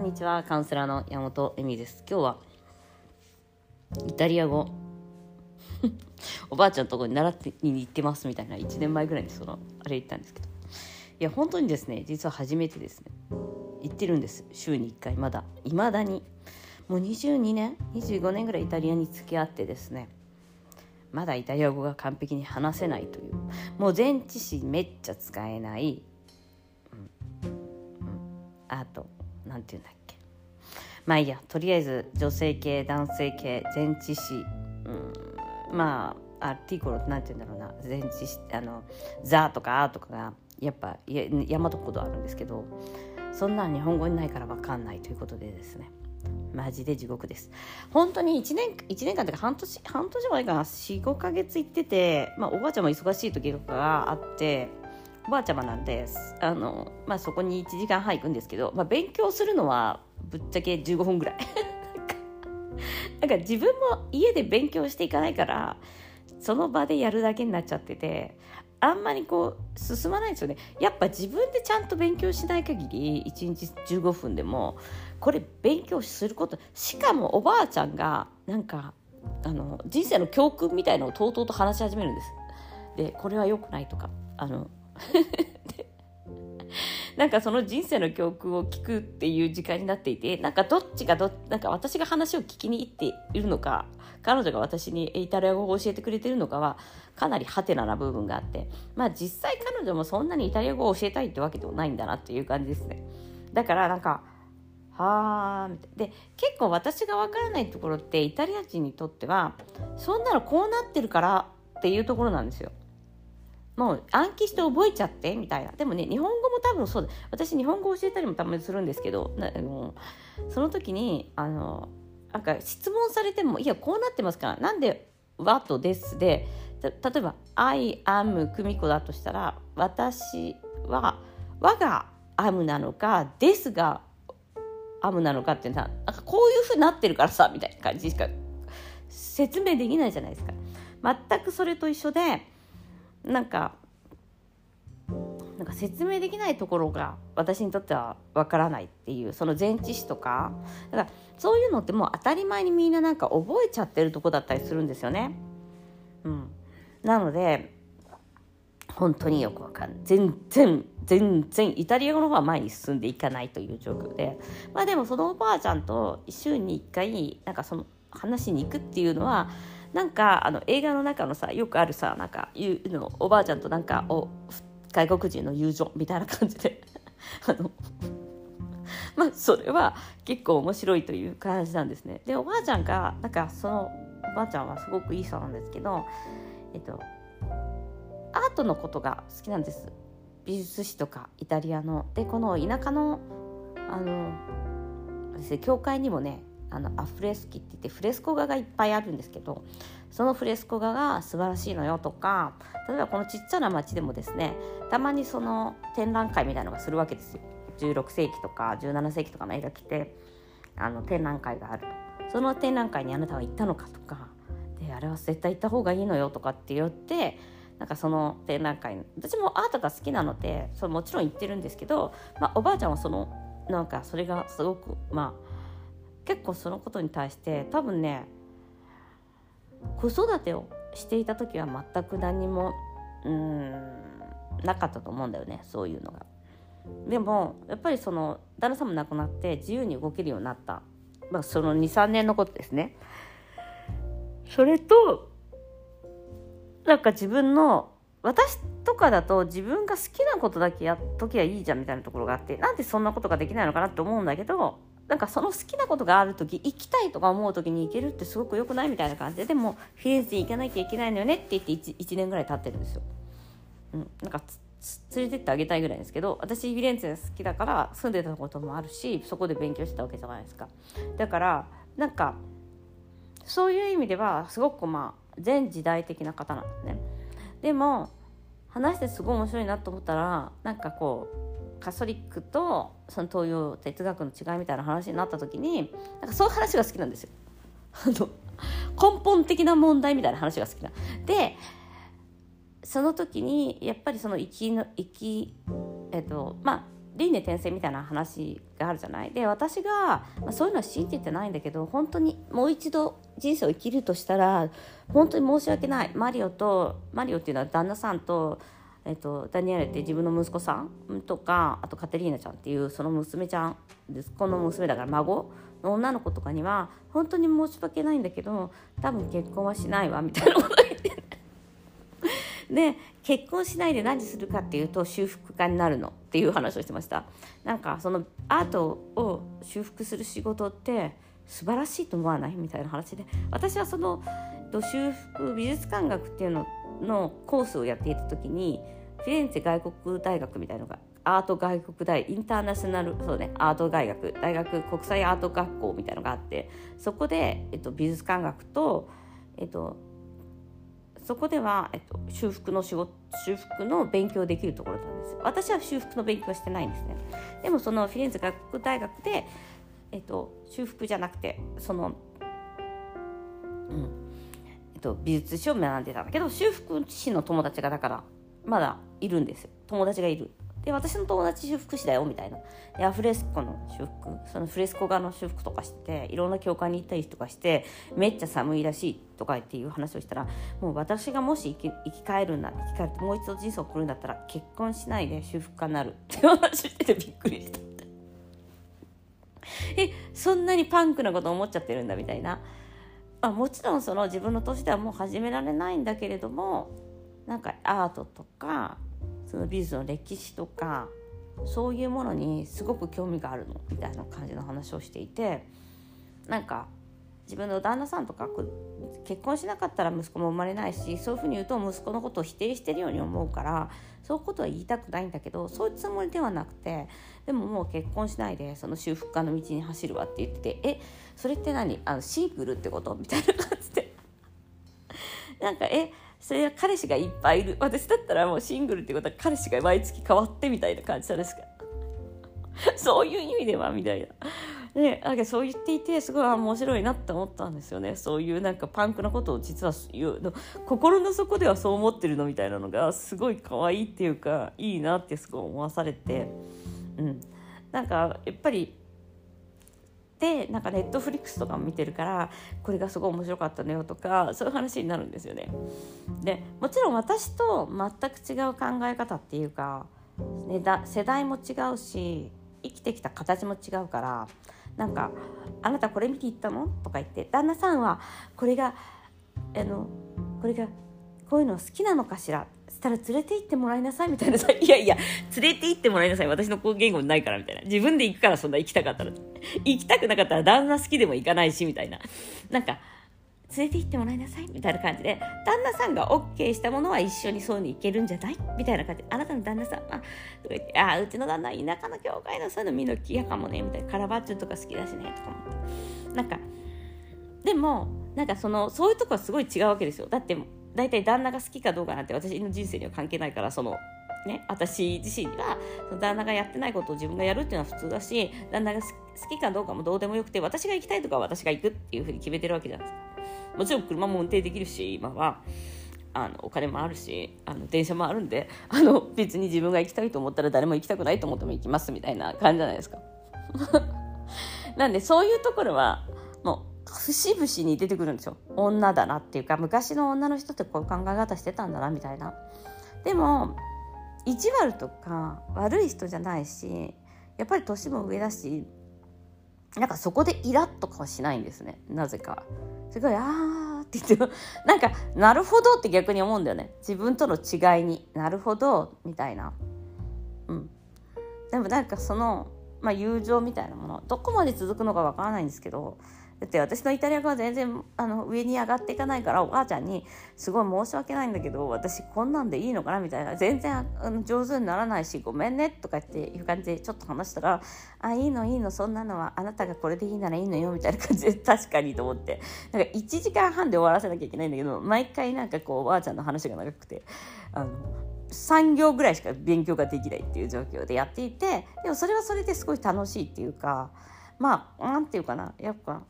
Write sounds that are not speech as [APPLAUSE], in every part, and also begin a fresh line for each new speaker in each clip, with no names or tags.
んにちはカウンセラーの山本恵美です。今日はイタリア語。[LAUGHS] おばあちゃんのとこに習ってに行ってますみたいな1年前ぐらいにそのあれ言ったんですけど。いや本当にですね実は初めてですね。行ってるんです。週に1回まだ。いまだに。もう22年25年ぐらいイタリアに付き合ってですね。まだイタリア語が完璧に話せないという。もう前置詞めっちゃ使えない、うん。うん、あと何て言うんだっけ。まあいいや。とりあえず女性系男性系前置詞、うん、まあアーティコロって何て言うんだろうな。前置詞。あの「ザ」とか「あ」とかがやっぱ山とほどあるんですけどそんな日本語にないから分かんないということでですね。マジで地獄です。本当に1年 ,1 年間というか半年半年前かな。45か月行ってて、まあ、おばあちゃんも忙しい時とかがあっておばあちゃまなんです。あの、まあ、そこに1時間半行くんですけど、まあ、勉強するのはぶっちゃけ15分ぐらい。[LAUGHS] なんか自分も家で勉強していかないからその場でやるだけになっちゃっててあんまりこう進まないですよね。やっぱ自分でちゃんと勉強しない限り1日15分でもこれ勉強することしかもおばあちゃんがなんかあの人生の教訓みたいのをとうとうと話し始めるんです。でこれは良くないとかあの [LAUGHS] なんかその人生の教訓を聞くっていう時間になっていてなんかどっちがどなんか私が話を聞きに行っているのか彼女が私にイタリア語を教えてくれてるのかはかなりハテナな部分があってまあ実際彼女もそんなにイタリア語を教えたいってわけでもないんだなっていう感じですね。だからなんかはあみたいで結構私がわからないところってイタリア人にとってはそんなのこうなってるからっていうところなんですよ。もう暗記して覚えちゃってみたいなでもね日本語も多分そうだ私日本語教えたりもたまにするんですけどあのその時にあのなんか質問されてもいやこうなってますからなんで「what です」で例えば「I am 久美子」だとしたら私は「我が am なのか「です」が「am なのかっていうのはなんかこういうふうになってるからさみたいな感じしか説明できないじゃないですか。全くそれと一緒でなんかなんか説明できないところが私にとってはわからないっていうその前置詞とかだからそういうのってもう当たり前にみんななんか覚えちゃってるとこだったりするんですよね。うん、なので本当によくわかんない。全然全然イタリア語の方は前に進んでいかないという状況で。まあでもそのおばあちゃんと週に1回なんかその話に行くっていうのはなんかあの映画の中のさよくあるさなんかいうのおばあちゃんとなんかお外国人の友情みたいな感じで [LAUGHS] あのまあそれは結構面白いという感じなんですね。でおばあちゃんがなんかそのおばあちゃんはすごくいい人なんですけど、えっと、アートのことが好きなんです。美術史とかイタリアの。でこの田舎のあの教会にもねあのアフレスキって言ってフレスコ画がいっぱいあるんですけどそのフレスコ画が素晴らしいのよとか例えばこのちっちゃな町でもですねたまにその展覧会みたいのがするわけですよ。16世紀とか17世紀とかの絵が来てあの展覧会があると。その展覧会にあなたは行ったのかとかであれは絶対行った方がいいのよとかって言ってなんかその展覧会私もアートが好きなのでそれもちろん行ってるんですけど、まあ、おばあちゃんはそのなんかそれがすごくまあ結構そのことに対して多分ね子育てをしていた時は全く何もうんなかったと思うんだよねそういうのが。でもやっぱりその旦那さんも亡くなって自由に動けるようになった、まあ、その23年のことですね。それとなんか自分の私とかだと自分が好きなことだけやっときゃいいじゃんみたいなところがあってなんでそんなことができないのかなって思うんだけどなんかその好きなことがある時行きたいとか思う時に行けるってすごく良くないみたいな感じででもフィレンツェ行かなきゃいけないのよねって言って 1, 1年ぐらい経ってるんですよ。うん、なんか連れてってあげたいぐらいですけど私フィレンツェ好きだから住んでたこともあるしそこで勉強してたわけじゃないですか。だからなんかそういう意味ではすごくまあ全時代的な方なんですね。でも話してすごい面白いなと思ったらなんかこうカソリックとその東洋哲学の違いみたいな話になった時になんかそういう話が好きなんですよ。[LAUGHS] 根本的な問題みたいな話が好きな。でその時にやっぱりその生きの生きえっとまあ輪廻転生みたいな話があるじゃない？で私が、まあ、そういうのは信じてないんだけど本当にもう一度人生を生きるとしたら本当に申し訳ないマリオとマリオっていうのは旦那さんと,、えっとダニエルって自分の息子さんとかあとカテリーナちゃんっていうその娘ちゃん息子の娘だから孫の女の子とかには本当に申し訳ないんだけど多分結婚はしないわみたいなこと言ってで結婚しないで何するかっていうと修復家になるのっていう話をしてました。なんかそのアートを修復する仕事って素晴らしいと思わない？みたいな話で。私はその修復美術館学っていうののコースをやっていた時にフィレンツェ外国大学みたいなのがアート外国大インターナショナルそうねアート大学大学国際アート学校みたいなのがあってそこで、えっと、美術館学と、えっと、そこでは、えっと、修復の仕事修復の勉強できるところなんです私は修復の勉強してないんですね。でもそのフィレンツェ学国大学で、えっと、修復じゃなくてその、うんと、美術史を学んでたんだけど修復師の友達がだからまだいるんですよ。友達がいる。で私の友達修復師だよみたいな。でアフレスコの修復そのフレスコ画の修復とかしていろんな教会に行ったりとかしてめっちゃ寒いらしいとかっていう話をしたらもう私がもし生き生き返るんだ生き返ってもう一度人生を送るんだったら結婚しないで修復家になる。って話しててびっくりした。えそんなにパンクなこと思っちゃってるんだみたいな。あもちろんその自分の年ではもう始められないんだけれどもなんかアートとかその美術の歴史とかそういうものにすごく興味があるのみたいな感じの話をしていてなんか自分の旦那さんとか結婚しなかったら息子も生まれないしそういうふうに言うと息子のことを否定してるように思うからそういうことは言いたくないんだけどそういうつもりではなくてでももう結婚しないでその修復家の道に走るわって言っててえそれって何？あのシングルってこと？みたいな感じで。[LAUGHS] なんかえそれは彼氏がいっぱいいる。私だったらもうシングルってことは彼氏が毎月変わってみたいな感じなんですか。[LAUGHS] そういう意味ではみたいな。でなんかそう言っていてすごい面白いなって思ったんですよね。そういうなんかパンクなことを実は言う。の心の底ではそう思ってるのみたいなのがすごい可愛いっていうかいいなってすごい思わされて、うん、なんかやっぱりでなんかネットフリックスとかも見てるからこれがすごい面白かったのよとかそういう話になるんですよね。でもちろん私と全く違う考え方っていうか、ね、だ世代も違うし生きてきた形も違うからなんか「あなたこれ見ていったの?」とか言って旦那さんはこれがあのこれがこういうの好きなのかしらしたら連れて行ってもらいなさいみたいなさ、いやいや、連れて行ってもらいなさい。私の言語ないからみたいな。自分で行くからそんな行きたかったら。行きたくなかったら旦那好きでも行かないし、みたいな。なんか、連れて行ってもらいなさいみたいな感じで、旦那さんが OK したものは一緒にそういうの行けるんじゃない？みたいな感じで、あなたの旦那さん、あ、とか言って、あ、うちの旦那田舎の教会のそういうの見るの嫌かもね、みたいな。カラバッチョとか好きだしね、とか思って。なんか、でも、なんかその、そういうとこはすごい違うわけですよ。だって、大体旦那が好きかどうかなんて私の人生には関係ないからそのね、私自身には旦那がやってないことを自分がやるっていうのは普通だし旦那が好きかどうかもどうでもよくて私が行きたいとかは私が行くっていうふうに決めてるわけじゃないですかもちろん車も運転できるし今はあのお金もあるしあの電車もあるんであの別に自分が行きたいと思ったら誰も行きたくないと思っても行きますみたいな感じじゃないですか。[LAUGHS] なんでそういうところはもう節々に出てくるんですよ。女だなっていうか昔の女の人ってこういう考え方してたんだなみたいな。でも意地悪とか悪い人じゃないしやっぱり年も上だしなんかそこでイラッとかはしないんですね。なぜか。すごい「あー」って言ってなんか「なるほど」って逆に思うんだよね。自分との違いに「なるほど」みたいな。うん。でもなんかその、まあ、友情みたいなものどこまで続くのかわからないんですけどだって私のイタリア語は全然あの上に上がっていかないからおばあちゃんにすごい申し訳ないんだけど私こんなんでいいのかなみたいな全然あの上手にならないしごめんねとかっていう感じでちょっと話したらあいいのいいのそんなのはあなたがこれでいいならいいのよみたいな感じで確かにと思って。[LAUGHS] なんか1時間半で終わらせなきゃいけないんだけど毎回なんかこうおばあちゃんの話が長くてあの3行ぐらいしか勉強ができないっていう状況でやっていてでもそれはそれですごい楽しいっていうかまあなんていうかなやっぱ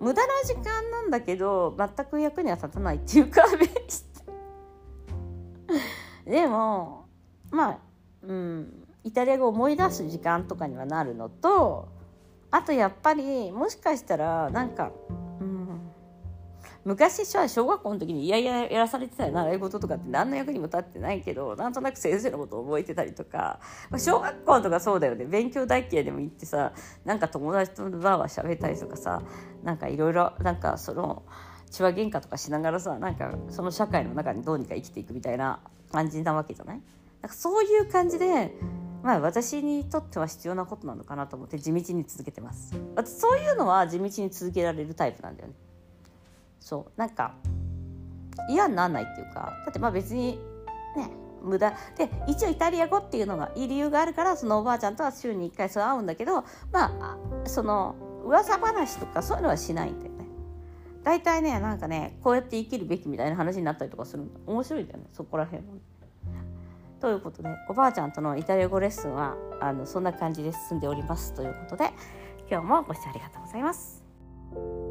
無駄な時間なんだけど全く役には立たないっていうかでもまあうんイタリア語を思い出す時間とかにはなるのとあとやっぱりもしかしたらなんか、うん、昔小学校の時にいやいややらされてた習い事とかって何の役にも立ってないけどなんとなく先生のことを覚えてたりとか小学校とかそうだよね。勉強大嫌いでも行ってさなんか友達とバーバー喋ったりとかさなんかいろいろなんかその血話喧嘩とかしながらさなんかその社会の中にどうにか生きていくみたいな感じなわけじゃない？なんかそういう感じでまあ私にとっては必要なことなのかなと思って地道に続けてます。そういうのは地道に続けられるタイプなんだよね。そうなんか嫌にならないっていうかだってまあ別にね無駄で一応イタリア語っていうのがいい理由があるからそのおばあちゃんとは週に1回そう会うんだけどまあその噂話とかそういうのはしないんだよね大体ねなんかねこうやって生きるべきみたいな話になったりとかする面白いんだよねそこら辺も。ということでおばあちゃんとのイタリア語レッスンはあのそんな感じで進んでおりますということで今日もご視聴ありがとうございます。